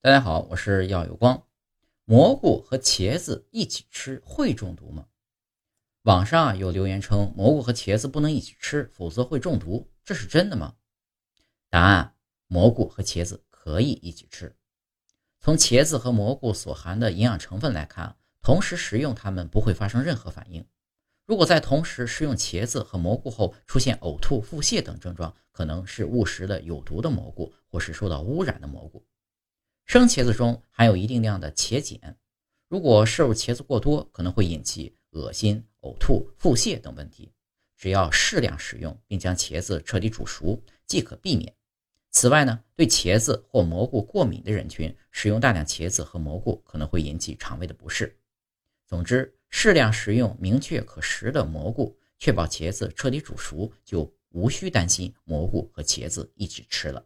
大家好，我是耀有光。蘑菇和茄子一起吃会中毒吗？网上啊有留言称蘑菇和茄子不能一起吃，否则会中毒，这是真的吗？答案：蘑菇和茄子可以一起吃。从茄子和蘑菇所含的营养成分来看，同时食用它们不会发生任何反应。如果在同时食用茄子和蘑菇后出现呕吐、腹泻等症状，可能是误食了有毒的蘑菇，或是受到污染的蘑菇。生茄子中含有一定量的茄碱，如果摄入茄子过多，可能会引起恶心、呕吐、腹泻等问题。只要适量食用，并将茄子彻底煮熟，即可避免。此外呢，对茄子或蘑菇过敏的人群，食用大量茄子和蘑菇可能会引起肠胃的不适。总之，适量食用明确可食的蘑菇，确保茄子彻底煮熟，就无需担心蘑菇和茄子一起吃了。